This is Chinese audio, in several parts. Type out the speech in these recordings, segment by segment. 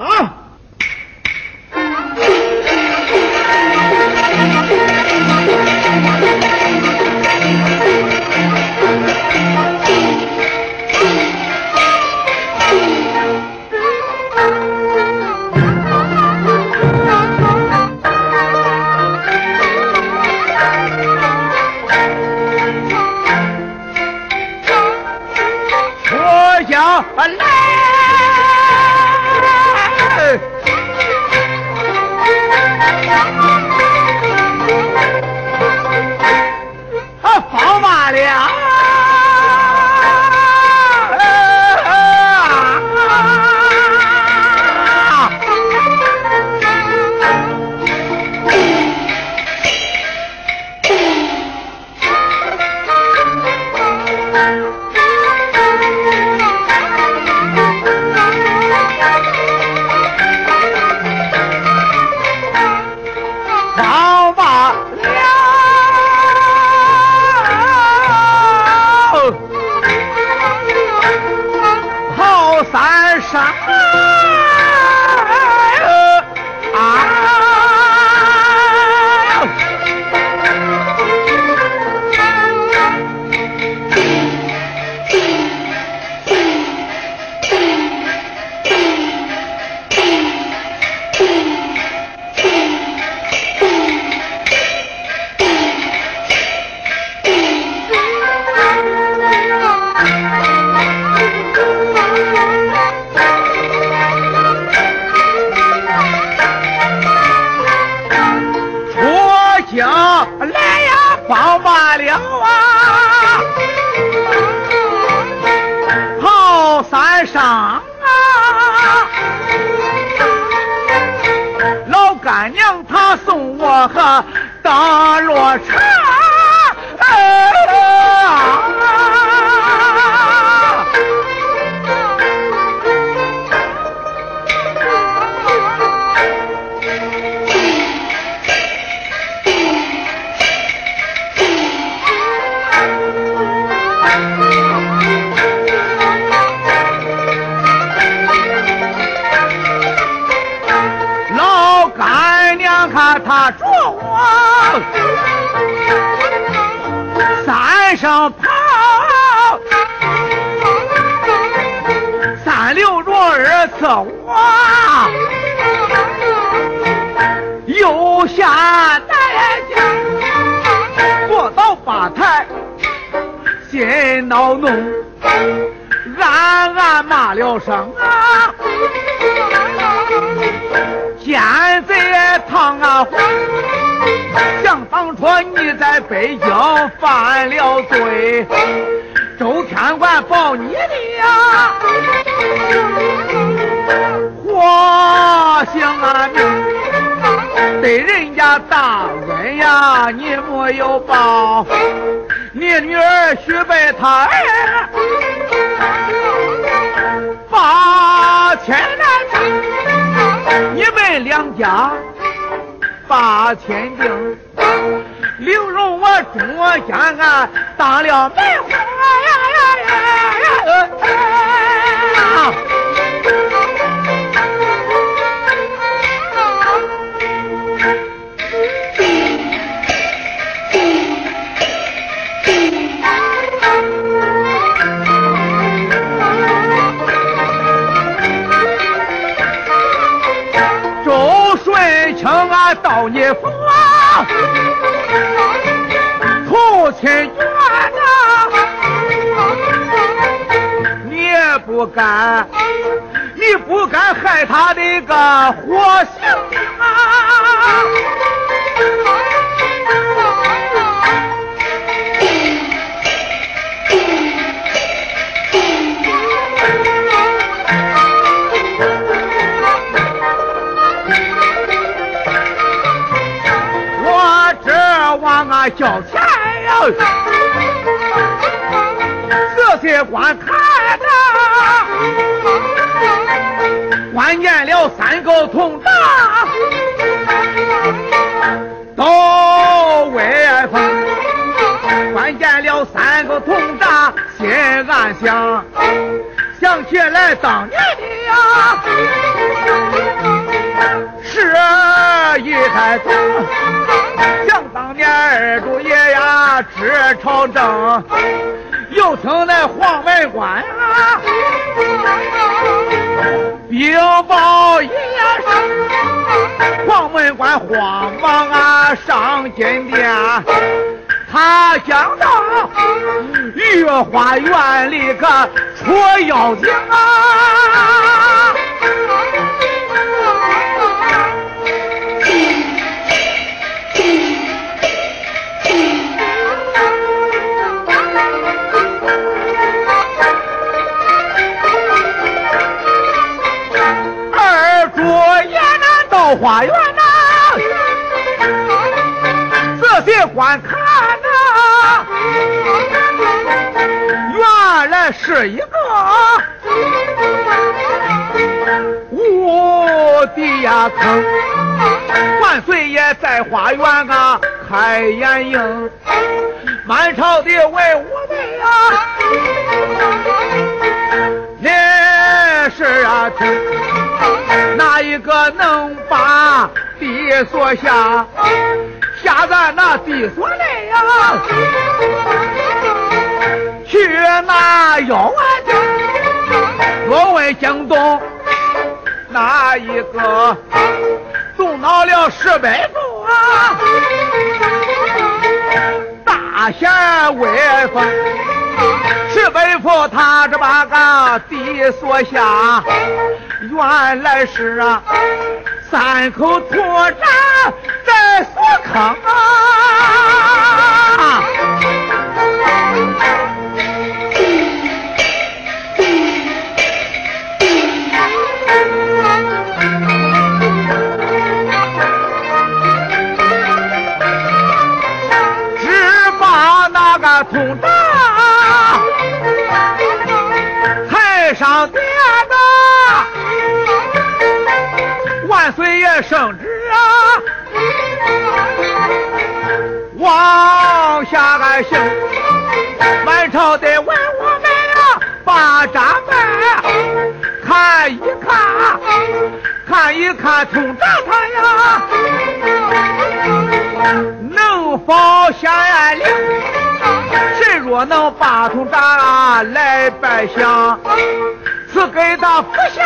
啊！啊宝马的啥啊来呀，八八两啊，跑三上啊，老干娘她送我和大罗茶。看他捉我三声炮三六着耳次我又下台阶坐到吧台心恼怒暗暗骂了声啊现在唐阿啊想当初你在北京犯了罪周天官保你的呀活性啊命对人家大恩呀你没有报你女儿许配他儿八千丈你们两家把钱定，刘荣我中我家俺当了媒婆呀呀呀呀呀！到你府啊父亲冤呐！你也不敢你不敢害他的个活性。叫钱呀，这些官他呢，关键了三个同大到外方，关键了三个同大心暗想，想起来当年的呀，是一代宗。呀治朝政，又听那黄门关啊，禀报一声，黄门关慌忙啊上金殿，他想到御花园里个出妖精啊。花园呐，仔细观看呐，原来是一个无底呀坑。万岁爷在花园啊开眼营，满朝的文武们呀，你是啊听。哪一个能把地锁下？下在那地锁来呀？去拿妖精？若问惊动哪一个？动恼了石碑府啊！大贤威风，石碑府他这把个地锁下。原来是啊，三口土栈在锁坑啊！只把那个土栈圣旨啊，往下个行，满朝的文武们啊，把闸门看一看，看一看通闸他呀，能否显灵？谁若能把通闸来拜相，赐给他福相。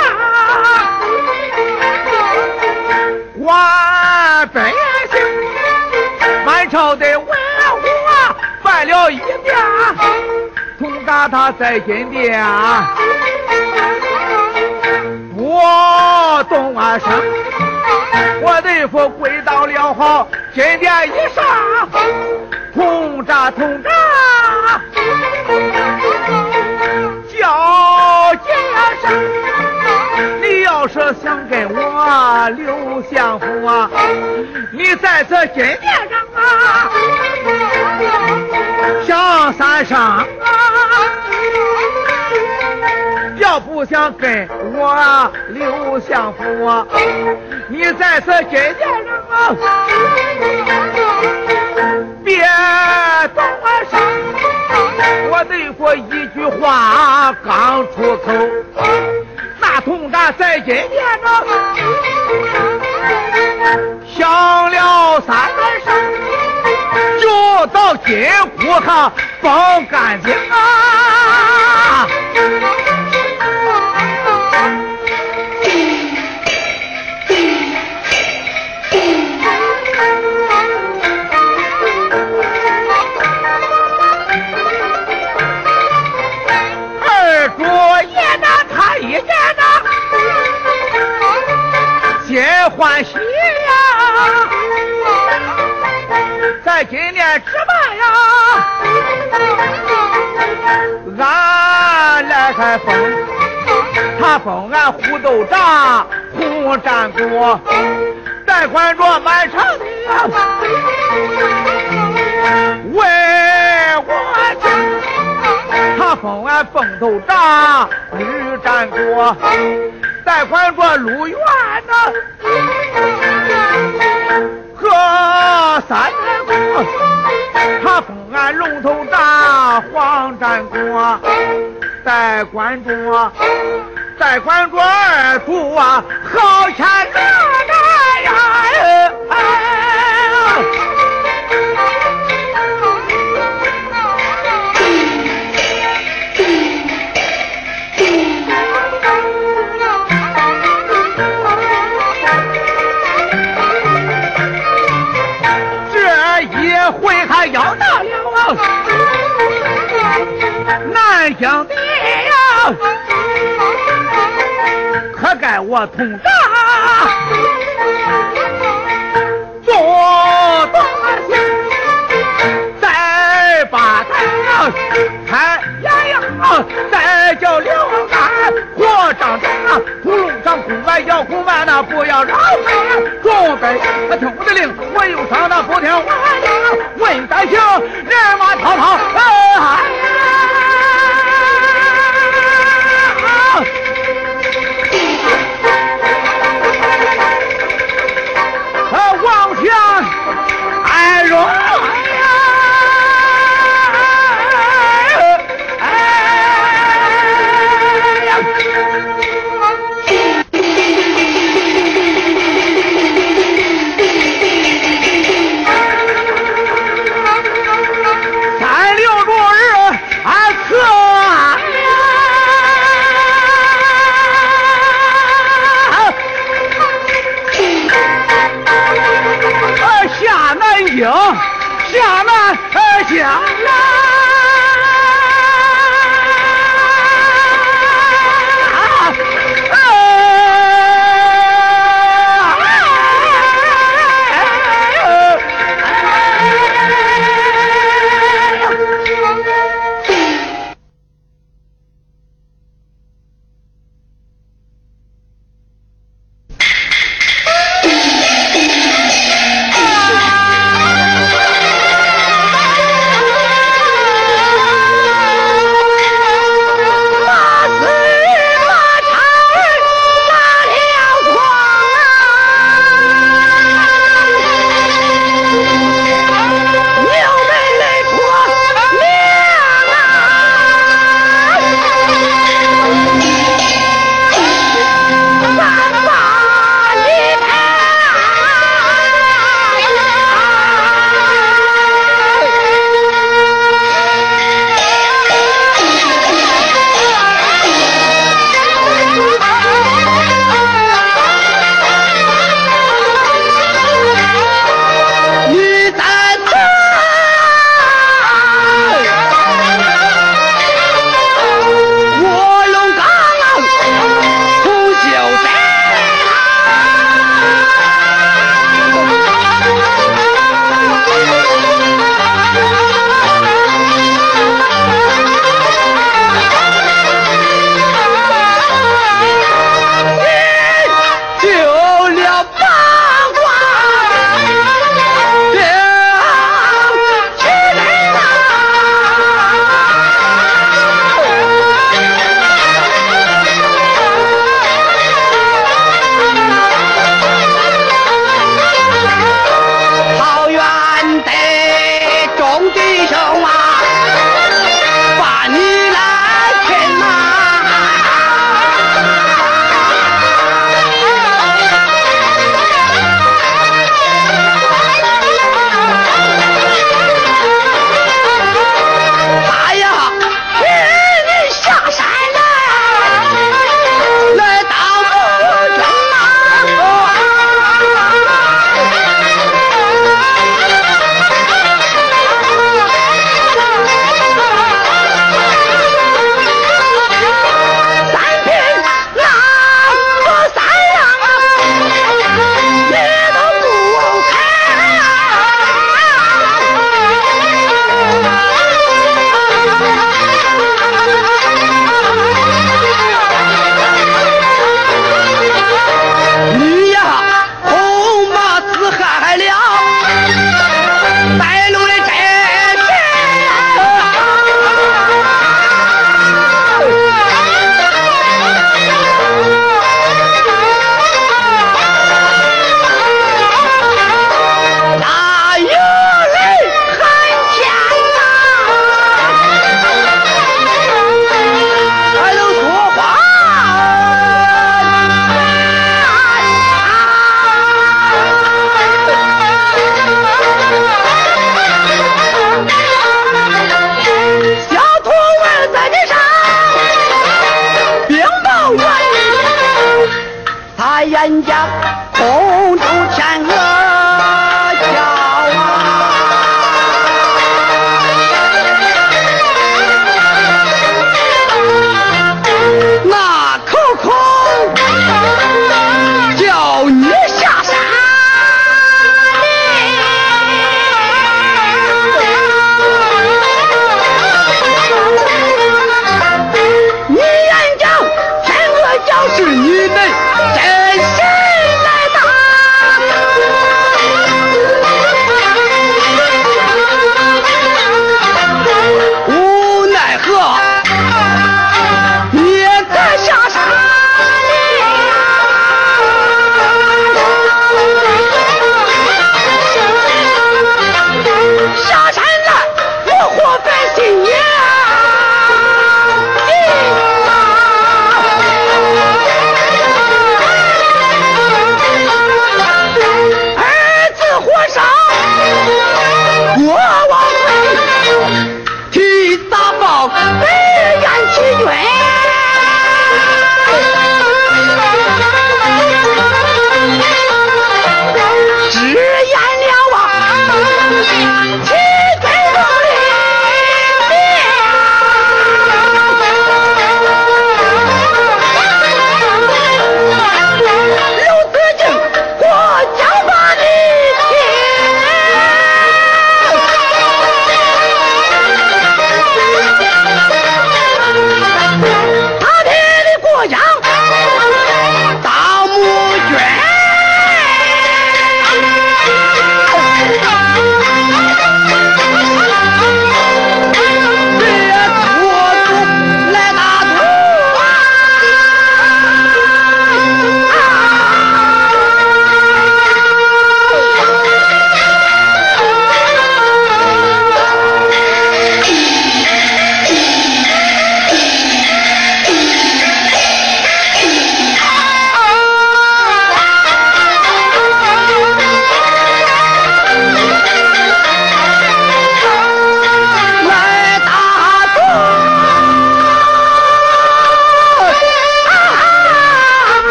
万百姓，满朝的文武啊，拜了一遍，通达他在金殿，不动啊声，我的父跪到了好金殿一上，通扎通扎，叫几声。要是想跟我刘相府啊，你在这金殿上啊，响三上啊。要不想跟我刘相府啊，你在这金殿上啊，别动声。我对过一句话刚出口。那铜闸在金殿上响了三声，就到金库上放干净啊！欢喜呀，在今年值班呀，俺来开封，他封俺虎斗长红战国，代管着满城的呀，为我家，他封俺凤头长女战国。代管着路远呐，和三太公，他封俺龙头大黄占国，在关中啊，在关中二住啊，好钱哪哪呀！这南京的呀，可该我同长做大戏，再把他看眼呀，再叫刘，上公完要公完那不要让他准备，他听我的令，我又上那不听话，问担行人马滔滔，哎。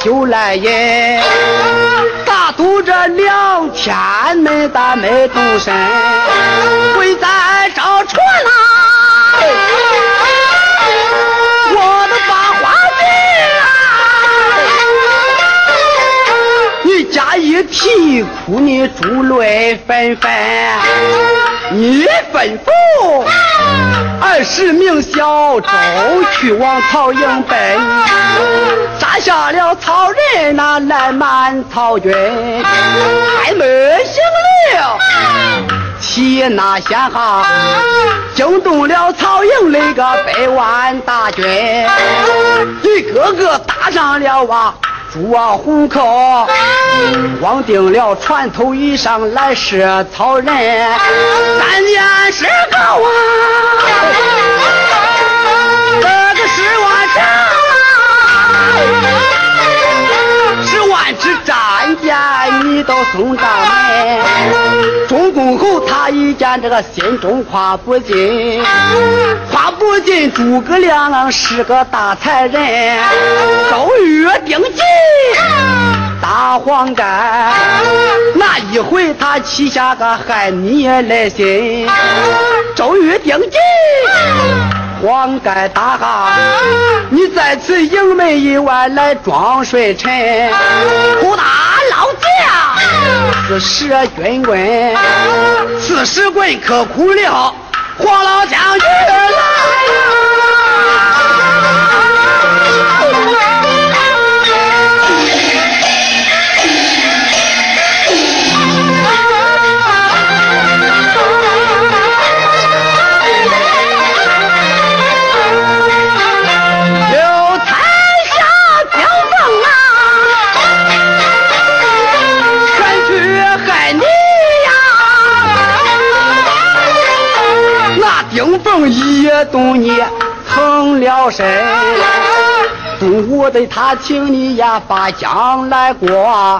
就来也，打赌这两天没打没动身，会在找船呐！我的八花镜啊！你家一啼哭，你珠泪纷纷，你吩咐二十名小周去往曹营奔。杀下了曹人，那来满曹军，开门行了，起那先哈，惊动了曹营那个百万大军，一个个打上了啊朱啊虎口，慌定了船头以上来是曹人，三年十个啊，这个十万上。十万支战舰，你都送上门。钟公侯他一见这个心中夸不尽，夸不尽诸葛亮是个大才人。周瑜定计大黄盖，那一回他起下个害你来心。周瑜定计。黄盖大哈，你在此营门以外来装睡臣，胡大老子，此是军棍，此时棍可苦了，黄老将军来了？身，中午的他请你呀把将来过，